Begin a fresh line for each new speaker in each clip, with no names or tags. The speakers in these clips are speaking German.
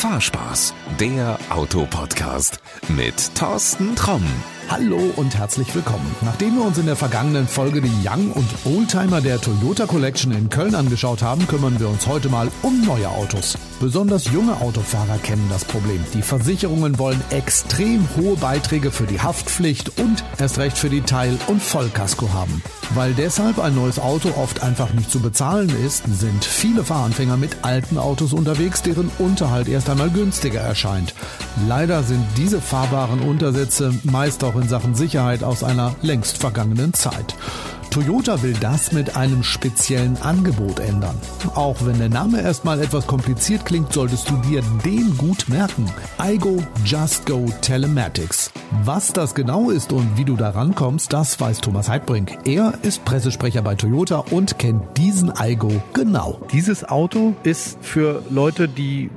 Fahrspaß, der Autopodcast mit Thorsten Tromm.
Hallo und herzlich willkommen. Nachdem wir uns in der vergangenen Folge die Young und Oldtimer der Toyota Collection in Köln angeschaut haben, kümmern wir uns heute mal um neue Autos. Besonders junge Autofahrer kennen das Problem. Die Versicherungen wollen extrem hohe Beiträge für die Haftpflicht und erst recht für die Teil- und Vollkasko haben. Weil deshalb ein neues Auto oft einfach nicht zu bezahlen ist, sind viele Fahranfänger mit alten Autos unterwegs, deren Unterhalt erst einmal günstiger erscheint. Leider sind diese fahrbaren Untersätze meist auch in Sachen Sicherheit aus einer längst vergangenen Zeit. Toyota will das mit einem speziellen Angebot ändern. Auch wenn der Name erstmal etwas kompliziert klingt, solltest du dir den gut merken. iGo Just Go Telematics. Was das genau ist und wie du da rankommst, das weiß Thomas Heidbrink. Er ist Pressesprecher bei Toyota und kennt diesen iGo genau.
Dieses Auto ist für Leute, die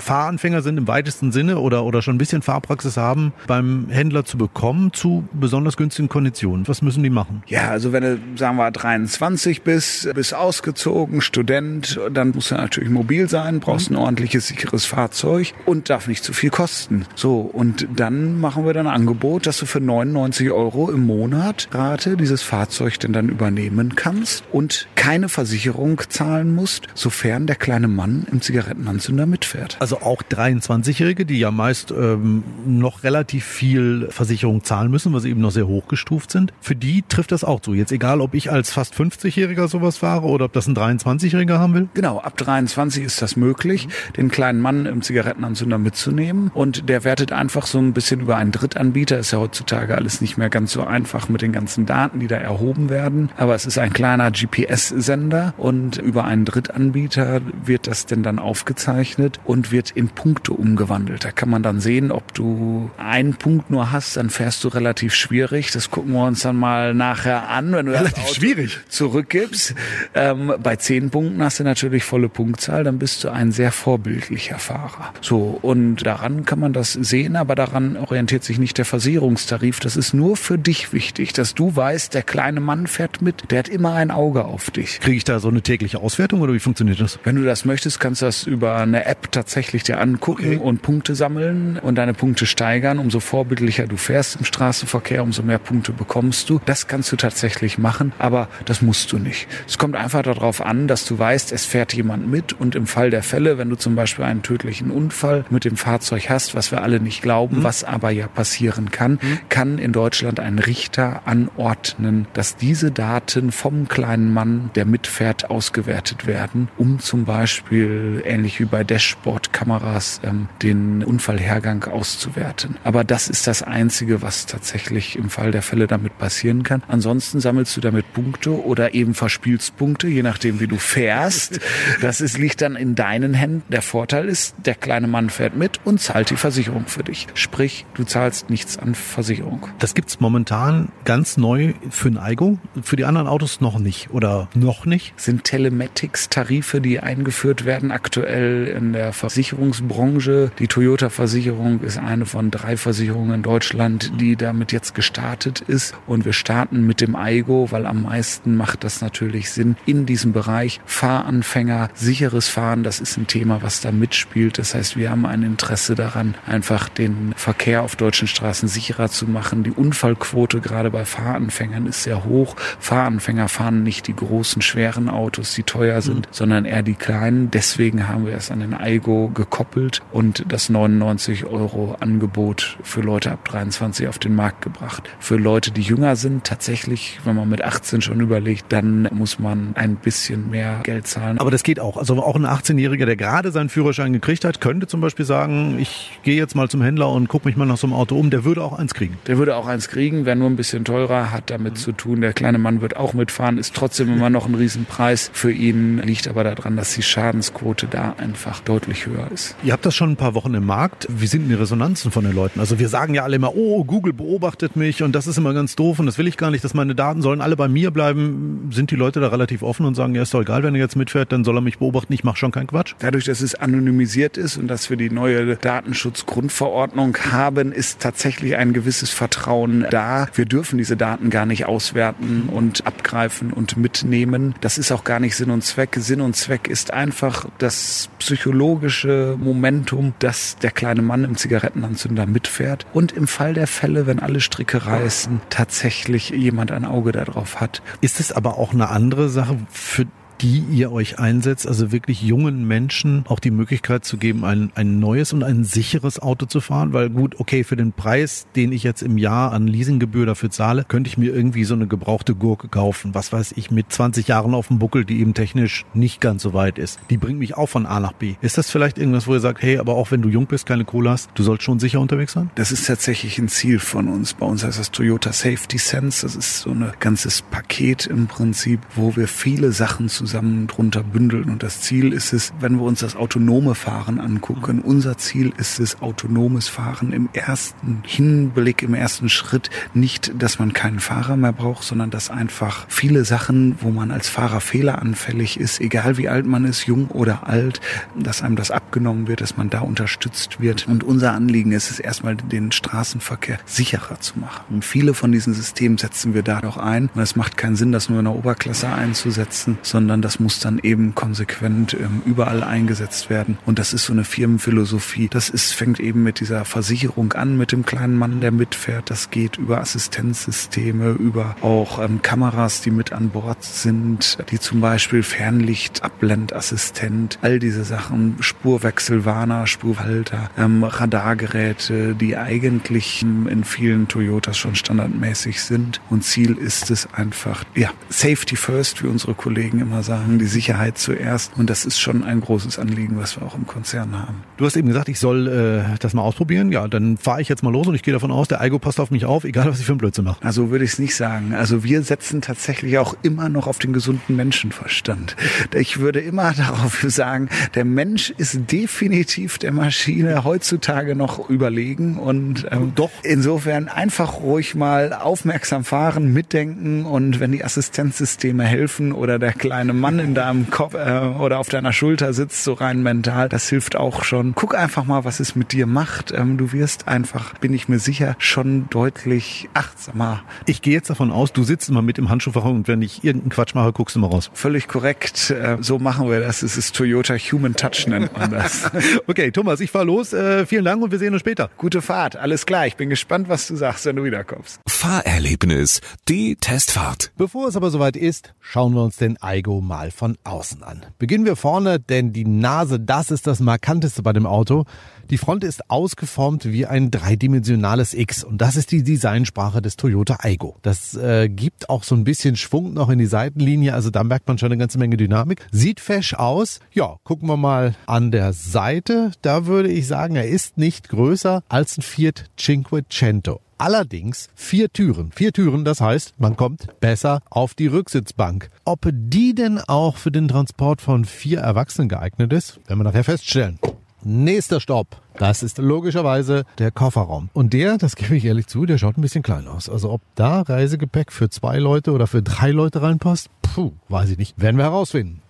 Fahranfänger sind im weitesten Sinne oder, oder schon ein bisschen Fahrpraxis haben, beim Händler zu bekommen zu besonders günstigen Konditionen. Was müssen die machen?
Ja, also wenn du, sagen wir, 23 bist, bist ausgezogen, Student, dann musst du natürlich mobil sein, brauchst ein ordentliches, sicheres Fahrzeug und darf nicht zu viel kosten. So, und dann machen wir dann ein Angebot, dass du für 99 Euro im Monat Rate dieses Fahrzeug denn dann übernehmen kannst und keine Versicherung zahlen musst, sofern der kleine Mann im Zigarettenanzünder mitfährt.
Also also auch 23-Jährige, die ja meist ähm, noch relativ viel Versicherung zahlen müssen, weil sie eben noch sehr hochgestuft sind. Für die trifft das auch zu. Jetzt egal, ob ich als fast 50-Jähriger sowas fahre oder ob das ein 23-Jähriger haben will?
Genau, ab 23 ist das möglich, den kleinen Mann im Zigarettenanzünder mitzunehmen. Und der wertet einfach so ein bisschen über einen Drittanbieter. Ist ja heutzutage alles nicht mehr ganz so einfach mit den ganzen Daten, die da erhoben werden. Aber es ist ein kleiner GPS-Sender und über einen Drittanbieter wird das denn dann aufgezeichnet und wird wird in Punkte umgewandelt. Da kann man dann sehen, ob du einen Punkt nur hast, dann fährst du relativ schwierig. Das gucken wir uns dann mal nachher an, wenn du
relativ schwierig
zurückgibst. Ähm, bei zehn Punkten hast du natürlich volle Punktzahl, dann bist du ein sehr vorbildlicher Fahrer. So und daran kann man das sehen, aber daran orientiert sich nicht der Versicherungstarif. Das ist nur für dich wichtig, dass du weißt, der kleine Mann fährt mit, der hat immer ein Auge auf dich.
Kriege ich da so eine tägliche Auswertung oder wie funktioniert das?
Wenn du das möchtest, kannst du das über eine App tatsächlich tatsächlich dir angucken okay. und Punkte sammeln und deine Punkte steigern. Umso vorbildlicher du fährst im Straßenverkehr, umso mehr Punkte bekommst du. Das kannst du tatsächlich machen, aber das musst du nicht. Es kommt einfach darauf an, dass du weißt, es fährt jemand mit und im Fall der Fälle, wenn du zum Beispiel einen tödlichen Unfall mit dem Fahrzeug hast, was wir alle nicht glauben, mhm. was aber ja passieren kann, mhm. kann in Deutschland ein Richter anordnen, dass diese Daten vom kleinen Mann, der mitfährt, ausgewertet werden, um zum Beispiel ähnlich wie bei Dashboard Kameras ähm, den Unfallhergang auszuwerten. Aber das ist das Einzige, was tatsächlich im Fall der Fälle damit passieren kann. Ansonsten sammelst du damit Punkte oder eben verspielst Punkte, je nachdem, wie du fährst. Das ist, liegt dann in deinen Händen. Der Vorteil ist, der kleine Mann fährt mit und zahlt die Versicherung für dich. Sprich, du zahlst nichts an Versicherung.
Das gibt's momentan ganz neu für ein Eigo, für die anderen Autos noch nicht oder noch nicht?
Sind Telematics-Tarife, die eingeführt werden aktuell in der Versicherung Versicherungsbranche. Die Toyota-Versicherung ist eine von drei Versicherungen in Deutschland, die damit jetzt gestartet ist. Und wir starten mit dem Aigo, weil am meisten macht das natürlich Sinn in diesem Bereich. Fahranfänger, sicheres Fahren, das ist ein Thema, was da mitspielt. Das heißt, wir haben ein Interesse daran, einfach den Verkehr auf deutschen Straßen sicherer zu machen. Die Unfallquote gerade bei Fahranfängern ist sehr hoch. Fahranfänger fahren nicht die großen, schweren Autos, die teuer sind, mhm. sondern eher die kleinen. Deswegen haben wir es an den Aigo gekoppelt und das 99 Euro Angebot für Leute ab 23 auf den Markt gebracht. Für Leute, die jünger sind, tatsächlich, wenn man mit 18 schon überlegt, dann muss man ein bisschen mehr Geld zahlen.
Aber das geht auch. Also auch ein 18-Jähriger, der gerade seinen Führerschein gekriegt hat, könnte zum Beispiel sagen, ich gehe jetzt mal zum Händler und gucke mich mal nach so einem Auto um. Der würde auch eins kriegen.
Der würde auch eins kriegen, wäre nur ein bisschen teurer, hat damit mhm. zu tun. Der kleine Mann wird auch mitfahren, ist trotzdem immer noch ein Riesenpreis für ihn, liegt aber daran, dass die Schadensquote da einfach deutlich höher ist.
Ihr habt das schon ein paar Wochen im Markt. Wie sind denn die Resonanzen von den Leuten? Also wir sagen ja alle immer, oh, Google beobachtet mich und das ist immer ganz doof und das will ich gar nicht, dass meine Daten sollen alle bei mir bleiben. Sind die Leute da relativ offen und sagen, ja, ist doch egal, wenn er jetzt mitfährt, dann soll er mich beobachten, ich mache schon keinen Quatsch?
Dadurch, dass es anonymisiert ist und dass wir die neue Datenschutzgrundverordnung haben, ist tatsächlich ein gewisses Vertrauen da. Wir dürfen diese Daten gar nicht auswerten und abgreifen und mitnehmen. Das ist auch gar nicht Sinn und Zweck. Sinn und Zweck ist einfach das psychologische Momentum, dass der kleine Mann im Zigarettenanzünder mitfährt und im Fall der Fälle, wenn alle Stricke reißen, tatsächlich jemand ein Auge darauf hat.
Ist es aber auch eine andere Sache für die ihr euch einsetzt, also wirklich jungen Menschen auch die Möglichkeit zu geben, ein, ein neues und ein sicheres Auto zu fahren? Weil gut, okay, für den Preis, den ich jetzt im Jahr an Leasinggebühr dafür zahle, könnte ich mir irgendwie so eine gebrauchte Gurke kaufen, was weiß ich, mit 20 Jahren auf dem Buckel, die eben technisch nicht ganz so weit ist. Die bringt mich auch von A nach B. Ist das vielleicht irgendwas, wo ihr sagt, hey, aber auch wenn du jung bist, keine Kohle hast, du sollst schon sicher unterwegs sein?
Das ist tatsächlich ein Ziel von uns. Bei uns heißt das Toyota Safety Sense. Das ist so ein ganzes Paket im Prinzip, wo wir viele Sachen zusammen drunter bündeln. Und das Ziel ist es, wenn wir uns das autonome Fahren angucken, unser Ziel ist es, autonomes Fahren im ersten Hinblick, im ersten Schritt nicht, dass man keinen Fahrer mehr braucht, sondern dass einfach viele Sachen, wo man als Fahrer fehleranfällig ist, egal wie alt man ist, jung oder alt, dass einem das abgenommen wird, dass man da unterstützt wird. Und unser Anliegen ist es erstmal, den Straßenverkehr sicherer zu machen. Und viele von diesen Systemen setzen wir da noch ein. Und es macht keinen Sinn, das nur in der Oberklasse einzusetzen, sondern das muss dann eben konsequent ähm, überall eingesetzt werden. Und das ist so eine Firmenphilosophie. Das ist, fängt eben mit dieser Versicherung an, mit dem kleinen Mann, der mitfährt. Das geht über Assistenzsysteme, über auch ähm, Kameras, die mit an Bord sind, die zum Beispiel Fernlicht, Abblendassistent, all diese Sachen, Spurwechselwarner, Spurhalter, ähm, Radargeräte, die eigentlich ähm, in vielen Toyotas schon standardmäßig sind. Und Ziel ist es einfach, ja, Safety first, wie unsere Kollegen immer sagen, die Sicherheit zuerst. Und das ist schon ein großes Anliegen, was wir auch im Konzern haben.
Du hast eben gesagt, ich soll äh, das mal ausprobieren. Ja, dann fahre ich jetzt mal los und ich gehe davon aus, der Eigo passt auf mich auf, egal was ich für einen Blödsinn mache.
Also würde ich es nicht sagen. Also wir setzen tatsächlich auch immer noch auf den gesunden Menschenverstand. Ich würde immer darauf sagen, der Mensch ist definitiv der Maschine heutzutage noch überlegen und ähm, doch insofern einfach ruhig mal aufmerksam fahren, mitdenken und wenn die Assistenzsysteme helfen oder der kleine Mann in deinem Kopf äh, oder auf deiner Schulter sitzt, so rein mental, das hilft auch schon. Guck einfach mal, was es mit dir macht. Ähm, du wirst einfach, bin ich mir sicher, schon deutlich achtsamer.
Ich gehe jetzt davon aus, du sitzt immer mit im Handschuhfach und wenn ich irgendeinen Quatsch mache, guckst du mal raus.
Völlig korrekt. Äh, so machen wir das. Es ist Toyota Human Touch nennt man das.
okay, Thomas, ich fahr los. Äh, vielen Dank und wir sehen uns später.
Gute Fahrt. Alles klar. Ich bin gespannt, was du sagst, wenn du wiederkommst.
Fahrerlebnis, die Testfahrt.
Bevor es aber soweit ist, schauen wir uns den Aigo mal von außen an. Beginnen wir vorne, denn die Nase, das ist das Markanteste bei dem Auto. Die Front ist ausgeformt wie ein dreidimensionales X und das ist die Designsprache des Toyota Aigo. Das äh, gibt auch so ein bisschen Schwung noch in die Seitenlinie, also da merkt man schon eine ganze Menge Dynamik. Sieht fesch aus. Ja, gucken wir mal an der Seite. Da würde ich sagen, er ist nicht größer als ein Fiat Cinquecento. Allerdings vier Türen. Vier Türen, das heißt, man kommt besser auf die Rücksitzbank. Ob die denn auch für den Transport von vier Erwachsenen geeignet ist, werden wir nachher feststellen. Nächster Stopp. Das ist logischerweise der Kofferraum. Und der, das gebe ich ehrlich zu, der schaut ein bisschen klein aus. Also ob da Reisegepäck für zwei Leute oder für drei Leute reinpasst, puh, weiß ich nicht. Werden wir herausfinden.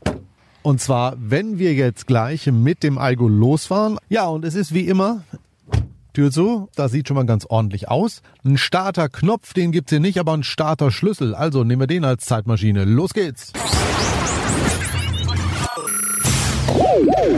Und zwar, wenn wir jetzt gleich mit dem Algo losfahren. Ja, und es ist wie immer, Tür zu, das sieht schon mal ganz ordentlich aus. Ein Starterknopf, den gibt's hier nicht, aber ein Starterschlüssel. Also nehmen wir den als Zeitmaschine. Los geht's!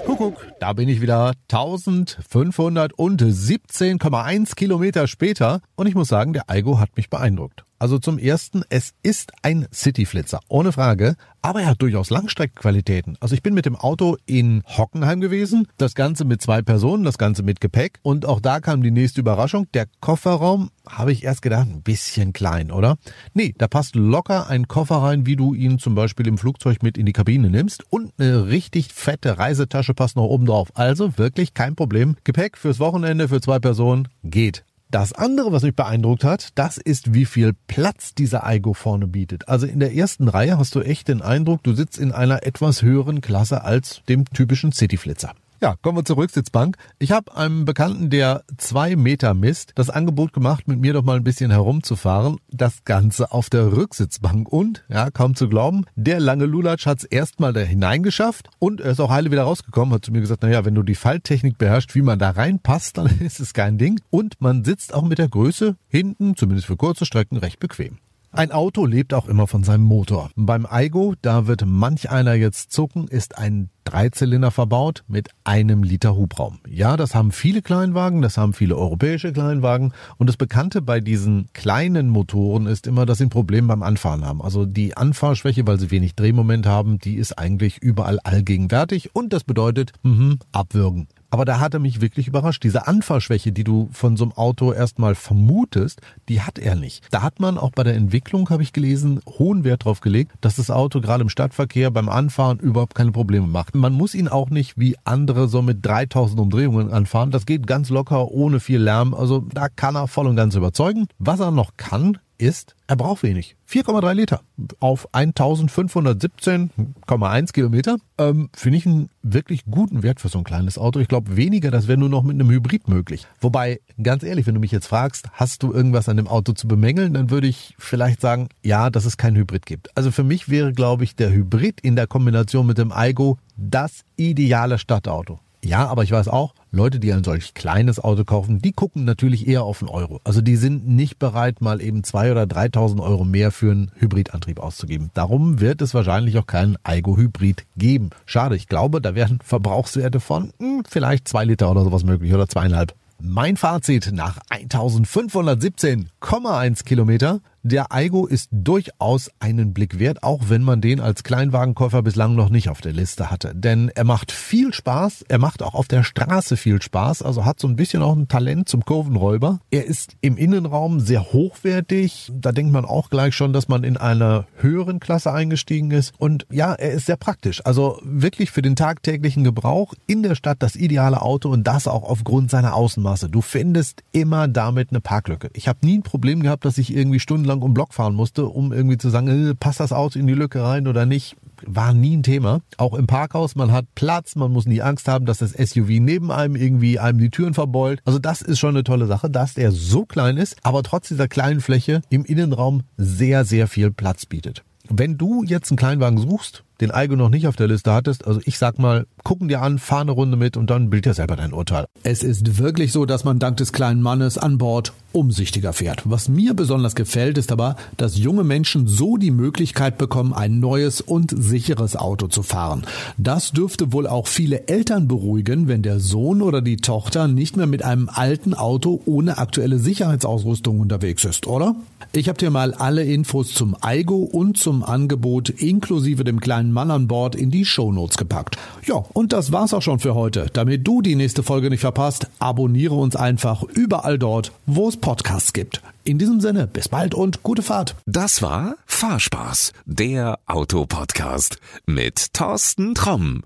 Kuckuck, da bin ich wieder 1517,1 Kilometer später und ich muss sagen, der Aigo hat mich beeindruckt. Also zum ersten, es ist ein Cityflitzer, ohne Frage, aber er hat durchaus Langstreckenqualitäten. Also ich bin mit dem Auto in Hockenheim gewesen, das Ganze mit zwei Personen, das Ganze mit Gepäck und auch da kam die nächste Überraschung. Der Kofferraum, habe ich erst gedacht, ein bisschen klein, oder? Nee, da passt locker ein Koffer rein, wie du ihn zum Beispiel im Flugzeug mit in die Kabine nimmst und eine richtig fette Reisetasche passt noch oben drauf. Also wirklich kein Problem. Gepäck fürs Wochenende für zwei Personen geht. Das andere, was mich beeindruckt hat, das ist, wie viel Platz dieser Aigo vorne bietet. Also in der ersten Reihe hast du echt den Eindruck, du sitzt in einer etwas höheren Klasse als dem typischen Cityflitzer. Ja, kommen wir zur Rücksitzbank. Ich habe einem Bekannten, der zwei Meter misst, das Angebot gemacht, mit mir doch mal ein bisschen herumzufahren. Das Ganze auf der Rücksitzbank. Und, ja, kaum zu glauben, der lange Lulatsch hat's erstmal da hineingeschafft und er ist auch heile wieder rausgekommen, hat zu mir gesagt, naja, wenn du die Falttechnik beherrschst, wie man da reinpasst, dann ist es kein Ding. Und man sitzt auch mit der Größe hinten, zumindest für kurze Strecken, recht bequem. Ein Auto lebt auch immer von seinem Motor. Beim Aigo, da wird manch einer jetzt zucken, ist ein Dreizylinder verbaut mit einem Liter Hubraum. Ja, das haben viele Kleinwagen, das haben viele europäische Kleinwagen. Und das Bekannte bei diesen kleinen Motoren ist immer, dass sie ein Problem beim Anfahren haben. Also die Anfahrschwäche, weil sie wenig Drehmoment haben, die ist eigentlich überall allgegenwärtig. Und das bedeutet, mh, abwürgen. Aber da hat er mich wirklich überrascht. Diese Anfahrschwäche, die du von so einem Auto erstmal vermutest, die hat er nicht. Da hat man auch bei der Entwicklung, habe ich gelesen, hohen Wert drauf gelegt, dass das Auto gerade im Stadtverkehr beim Anfahren überhaupt keine Probleme macht. Man muss ihn auch nicht wie andere so mit 3000 Umdrehungen anfahren. Das geht ganz locker, ohne viel Lärm. Also da kann er voll und ganz überzeugen. Was er noch kann, ist, er braucht wenig. 4,3 Liter auf 1517,1 Kilometer. Ähm, Finde ich einen wirklich guten Wert für so ein kleines Auto. Ich glaube, weniger, das wäre nur noch mit einem Hybrid möglich. Wobei, ganz ehrlich, wenn du mich jetzt fragst, hast du irgendwas an dem Auto zu bemängeln, dann würde ich vielleicht sagen, ja, dass es kein Hybrid gibt. Also für mich wäre, glaube ich, der Hybrid in der Kombination mit dem Aigo das ideale Stadtauto. Ja, aber ich weiß auch, Leute, die ein solch kleines Auto kaufen, die gucken natürlich eher auf einen Euro. Also die sind nicht bereit, mal eben zwei oder 3.000 Euro mehr für einen Hybridantrieb auszugeben. Darum wird es wahrscheinlich auch keinen Aigo-Hybrid geben. Schade, ich glaube, da werden Verbrauchswerte von hm, vielleicht zwei Liter oder sowas möglich oder zweieinhalb. Mein Fazit nach 1517,1 Kilometer. Der Aigo ist durchaus einen Blick wert, auch wenn man den als Kleinwagenkäufer bislang noch nicht auf der Liste hatte. Denn er macht viel Spaß, er macht auch auf der Straße viel Spaß, also hat so ein bisschen auch ein Talent zum Kurvenräuber. Er ist im Innenraum sehr hochwertig, da denkt man auch gleich schon, dass man in einer höheren Klasse eingestiegen ist. Und ja, er ist sehr praktisch, also wirklich für den tagtäglichen Gebrauch in der Stadt das ideale Auto und das auch aufgrund seiner Außenmasse. Du findest immer damit eine Parklücke. Ich habe nie ein Problem gehabt, dass ich irgendwie stundenlang lang um Block fahren musste, um irgendwie zu sagen, äh, passt das Auto in die Lücke rein oder nicht. War nie ein Thema. Auch im Parkhaus, man hat Platz, man muss nie Angst haben, dass das SUV neben einem irgendwie einem die Türen verbeult. Also das ist schon eine tolle Sache, dass der so klein ist, aber trotz dieser kleinen Fläche im Innenraum sehr, sehr viel Platz bietet. Wenn du jetzt einen Kleinwagen suchst, den Aigo noch nicht auf der Liste hattest, also ich sag mal, gucken dir an, fahr eine Runde mit und dann bild dir selber dein Urteil.
Es ist wirklich so, dass man dank des kleinen Mannes an Bord umsichtiger fährt. Was mir besonders gefällt, ist aber, dass junge Menschen so die Möglichkeit bekommen, ein neues und sicheres Auto zu fahren. Das dürfte wohl auch viele Eltern beruhigen, wenn der Sohn oder die Tochter nicht mehr mit einem alten Auto ohne aktuelle Sicherheitsausrüstung unterwegs ist, oder? Ich habe dir mal alle Infos zum Aigo und zum Angebot inklusive dem kleinen Mann an Bord in die Shownotes gepackt. Ja, und das war's auch schon für heute. Damit du die nächste Folge nicht verpasst, abonniere uns einfach überall dort, wo es Podcasts gibt. In diesem Sinne, bis bald und gute Fahrt.
Das war Fahrspaß, der Autopodcast mit Thorsten Tromm.